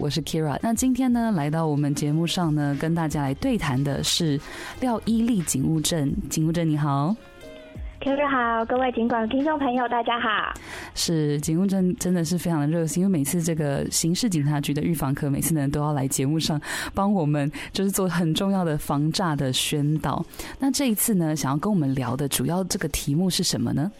我是 Kira。那今天呢，来到我们节目上呢，跟大家来对谈的是廖伊利警务证。警务证你好。Kira 好，各位警管听众朋友，大家好。是警务正真的是非常的热心，因为每次这个刑事警察局的预防科，每次呢都要来节目上帮我们，就是做很重要的防诈的宣导。那这一次呢，想要跟我们聊的主要这个题目是什么呢？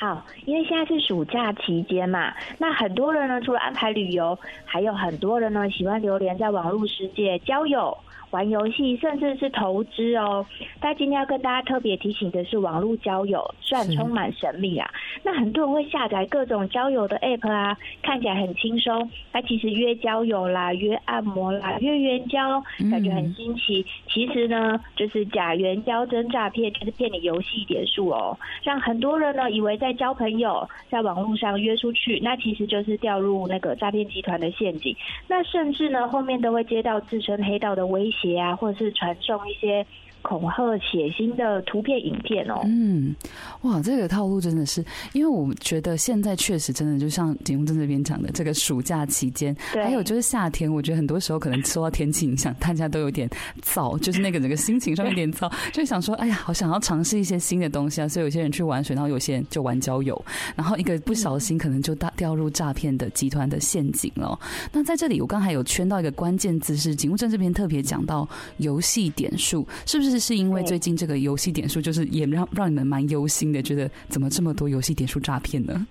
好，因为现在是暑假期间嘛，那很多人呢除了安排旅游，还有很多人呢喜欢流连在网络世界交友。玩游戏甚至是投资哦，但今天要跟大家特别提醒的是，网络交友虽然充满神秘啊，那很多人会下载各种交友的 app 啊，看起来很轻松，它其实约交友啦、约按摩啦、约援交，感觉很新奇。其实呢，就是假援交真诈骗，就是骗你游戏点数哦，让很多人呢以为在交朋友，在网络上约出去，那其实就是掉入那个诈骗集团的陷阱。那甚至呢，后面都会接到自称黑道的威胁。啊，或者是传送一些。恐吓、血腥的图片、影片哦。嗯，哇，这个套路真的是，因为我觉得现在确实真的就像节目正这边讲的，这个暑假期间，还有就是夏天，我觉得很多时候可能受到天气影响，大家都有点燥，就是那个整个心情上面有点燥，就想说，哎呀，好想要尝试一些新的东西啊。所以有些人去玩水，然后有些人就玩交友，然后一个不小心可能就大掉入诈骗的集团的陷阱了。那在这里，我刚才有圈到一个关键字，是警务证这边特别讲到游戏点数，是不是？是因为最近这个游戏点数，就是也让让你们蛮忧心的，觉得怎么这么多游戏点数诈骗呢？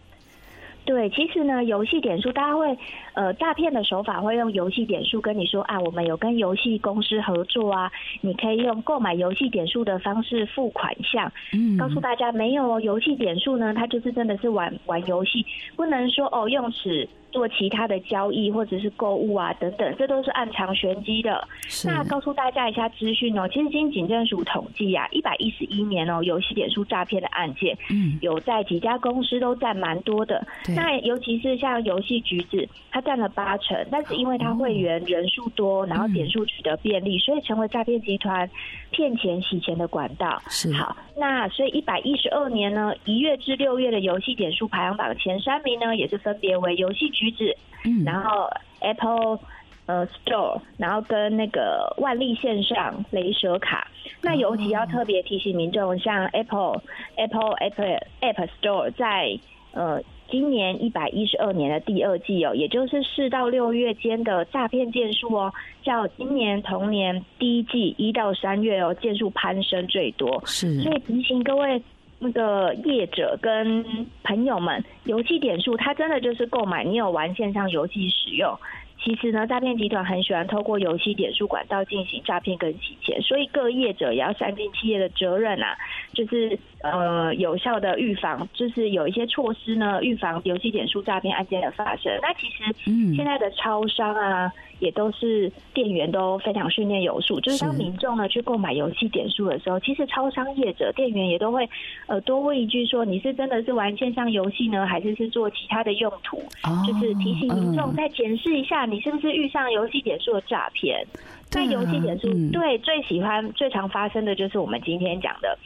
对，其实呢，游戏点数大家会呃诈骗的手法会用游戏点数跟你说啊，我们有跟游戏公司合作啊，你可以用购买游戏点数的方式付款项。嗯，告诉大家没有哦，游戏点数呢，它就是真的是玩玩游戏，不能说哦用此。做其他的交易或者是购物啊等等，这都是暗藏玄机的。那告诉大家一下资讯哦，其实经警政署统计啊，一百一十一年哦，游戏点数诈骗的案件，嗯，有在几家公司都占蛮多的。那尤其是像游戏橘子，它占了八成，但是因为它会员人数多，然后点数取得便利，所以成为诈骗集团骗钱洗钱的管道。是好，那所以一百一十二年呢，一月至六月的游戏点数排行榜前三名呢，也是分别为游戏。橘子，然后 Apple 呃 Store，然后跟那个万利线上雷蛇卡，那尤其要特别提醒民众，像 Apple Apple Apple App Store 在呃今年一百一十二年的第二季哦，也就是四到六月间的诈骗件数哦，较今年同年第一季一到三月哦，件数攀升最多，是，所以提醒各位。那个业者跟朋友们，游戏点数，它真的就是购买你有玩线上游戏使用。其实呢，诈骗集团很喜欢透过游戏点数管道进行诈骗跟洗钱，所以各业者也要善尽企业的责任啊，就是呃有效的预防，就是有一些措施呢，预防游戏点数诈骗案件的发生。那其实现在的超商啊，也都是店员都非常训练有素，就是当民众呢去购买游戏点数的时候，其实超商业者店员也都会呃多问一句说，你是真的是玩线上游戏呢，还是是做其他的用途？就是提醒民众再检视一下。你是不是遇上游戏点数的诈骗？在游戏点数，对，最喜欢、最常发生的就是我们今天讲的。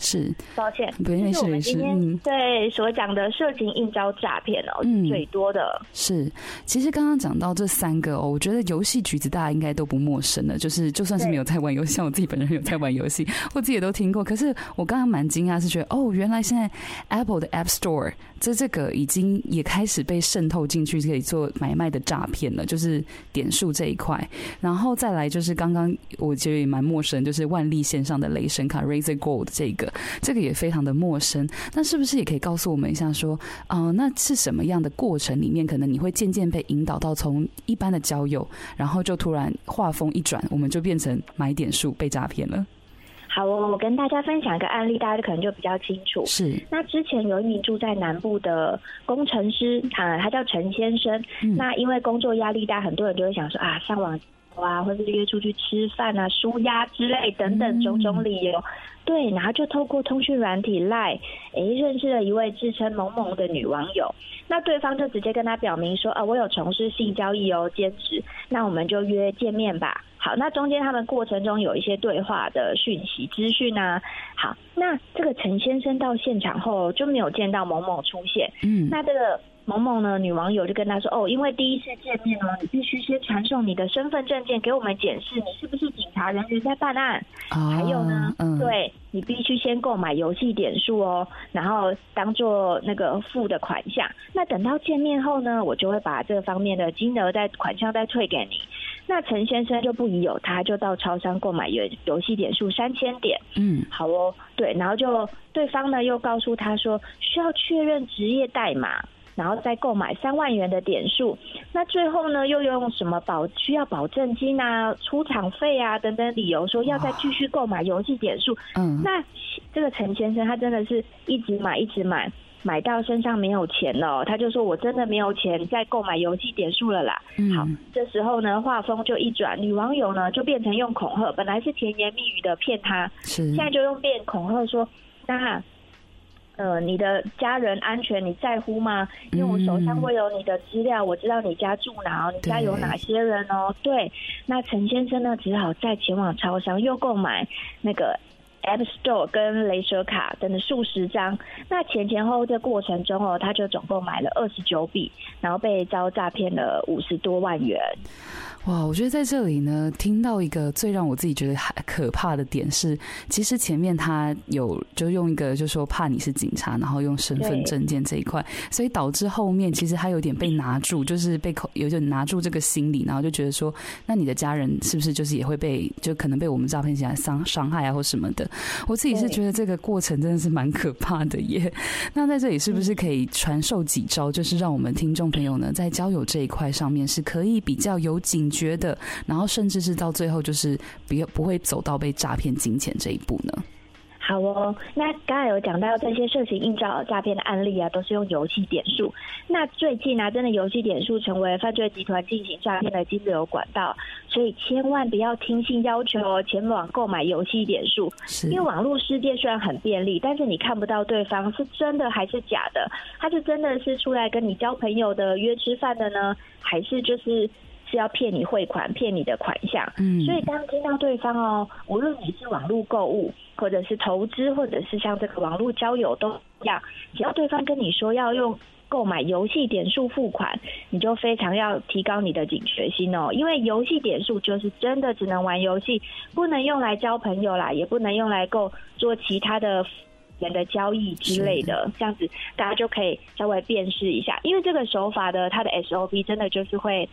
是，抱歉，不是我们今天对所讲的色情应招诈骗哦，嗯，最多的是。其实刚刚讲到这三个哦，我觉得游戏橘子大家应该都不陌生的，就是就算是没有在玩游戏，像我自己本人有在玩游戏，我自己也都听过。可是我刚刚蛮惊讶，是觉得哦，原来现在 Apple 的 App Store 这这个已经也开始被渗透进去，可以做买卖的诈骗了，就是点数这一块。然后再来就是刚刚我觉得也蛮陌生，就是万利线上的雷神卡 Razer Gold 这个。这个也非常的陌生，那是不是也可以告诉我们一下，说，嗯、呃，那是什么样的过程里面，可能你会渐渐被引导到从一般的交友，然后就突然画风一转，我们就变成买点数被诈骗了。好，我跟大家分享一个案例，大家可能就比较清楚。是，那之前有一名住在南部的工程师，他他叫陈先生，嗯，那因为工作压力大，很多人就会想说啊，上网啊，或者是约出去吃饭啊，舒压之类等等种种理由。嗯对，然后就透过通讯软体 Line，哎，认识了一位自称某某的女网友。那对方就直接跟他表明说：“啊，我有从事性交易哦，兼职。那我们就约见面吧。”好，那中间他们过程中有一些对话的讯息资讯啊。好，那这个陈先生到现场后就没有见到某某出现。嗯，那这个。某某呢女网友就跟他说：“哦，因为第一次见面呢，你必须先传送你的身份证件给我们检视，你是不是警察人员在办案？哦、还有呢，嗯、对你必须先购买游戏点数哦，然后当做那个付的款项。那等到见面后呢，我就会把这方面的金额在款项再退给你。”那陈先生就不疑有他，就到超商购买游游戏点数三千点。嗯，好哦，对，然后就对方呢又告诉他说需要确认职业代码，然后再购买三万元的点数。那最后呢又用什么保需要保证金啊、出场费啊等等理由说要再继续购买游戏点数。嗯，那这个陈先生他真的是一直买一直买。买到身上没有钱了，他就说：“我真的没有钱再购买游戏点数了啦。嗯”好，这时候呢，画风就一转，女网友呢就变成用恐吓，本来是甜言蜜语的骗他，是现在就用变恐吓说：“那呃，你的家人安全你在乎吗？因为我手上会有你的资料，我知道你家住哪，你家有哪些人哦。”对，那陈先生呢，只好再前往超商又购买那个。App Store 跟镭射卡等等数十张，那前前后后的过程中哦，他就总共买了二十九笔，然后被遭诈骗了五十多万元。哇，我觉得在这里呢，听到一个最让我自己觉得还可怕的点是，其实前面他有就用一个就说怕你是警察，然后用身份证件这一块，所以导致后面其实他有点被拿住，就是被口有点拿住这个心理，然后就觉得说，那你的家人是不是就是也会被就可能被我们诈骗起来伤伤害啊或什么的？我自己是觉得这个过程真的是蛮可怕的耶。那在这里是不是可以传授几招，就是让我们听众朋友呢，在交友这一块上面是可以比较有警觉的，然后甚至是到最后就是不要不会走到被诈骗金钱这一步呢？好哦，那刚才有讲到这些涉嫌应招诈骗的案例啊，都是用游戏点数。那最近啊，真的游戏点数成为犯罪集团进行诈骗的金流管道，所以千万不要听信要求前往购买游戏点数。因为网络世界虽然很便利，但是你看不到对方是真的还是假的，他是真的是出来跟你交朋友的、约吃饭的呢，还是就是？是要骗你汇款，骗你的款项。嗯，所以当听到对方哦，无论你是网络购物，或者是投资，或者是像这个网络交友都一样，只要对方跟你说要用购买游戏点数付款，你就非常要提高你的警觉心哦，因为游戏点数就是真的只能玩游戏，不能用来交朋友啦，也不能用来够做其他的人的交易之类的。这样子大家就可以稍微辨识一下，因为这个手法的它的 SOP 真的就是会。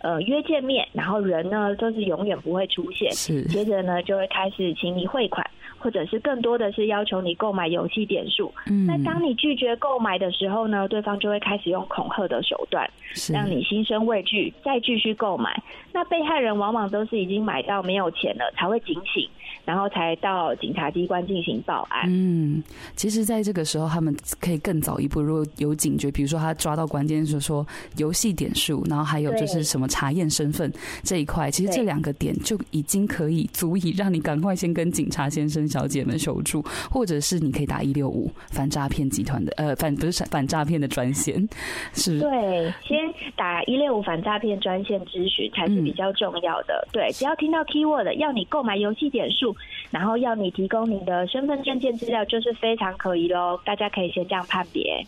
呃，约见面，然后人呢就是永远不会出现。是，接着呢就会开始请你汇款，或者是更多的是要求你购买游戏点数。嗯，那当你拒绝购买的时候呢，对方就会开始用恐吓的手段，让你心生畏惧，再继续购买。那被害人往往都是已经买到没有钱了，才会警醒。然后才到警察机关进行报案。嗯，其实，在这个时候，他们可以更早一步，如果有警觉，比如说他抓到关键，就是说游戏点数，然后还有就是什么查验身份这一块，其实这两个点就已经可以足以让你赶快先跟警察先生小姐们守住，或者是你可以打一六五反诈骗集团的呃反不是反诈骗的专线，是对，先打一六五反诈骗专线咨询才是比较重要的。嗯、对，只要听到 keyword 要你购买游戏点数。然后要你提供你的身份证件资料，就是非常可疑喽。大家可以先这样判别。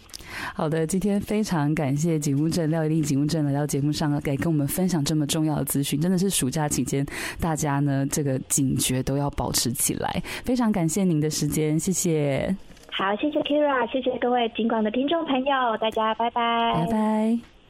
好的，今天非常感谢警务证廖一丽警务证来到节目上，给跟我们分享这么重要的资讯。真的是暑假期间，大家呢这个警觉都要保持起来。非常感谢您的时间，谢谢。好，谢谢 Kira，谢谢各位警广的听众朋友，大家拜拜，拜拜。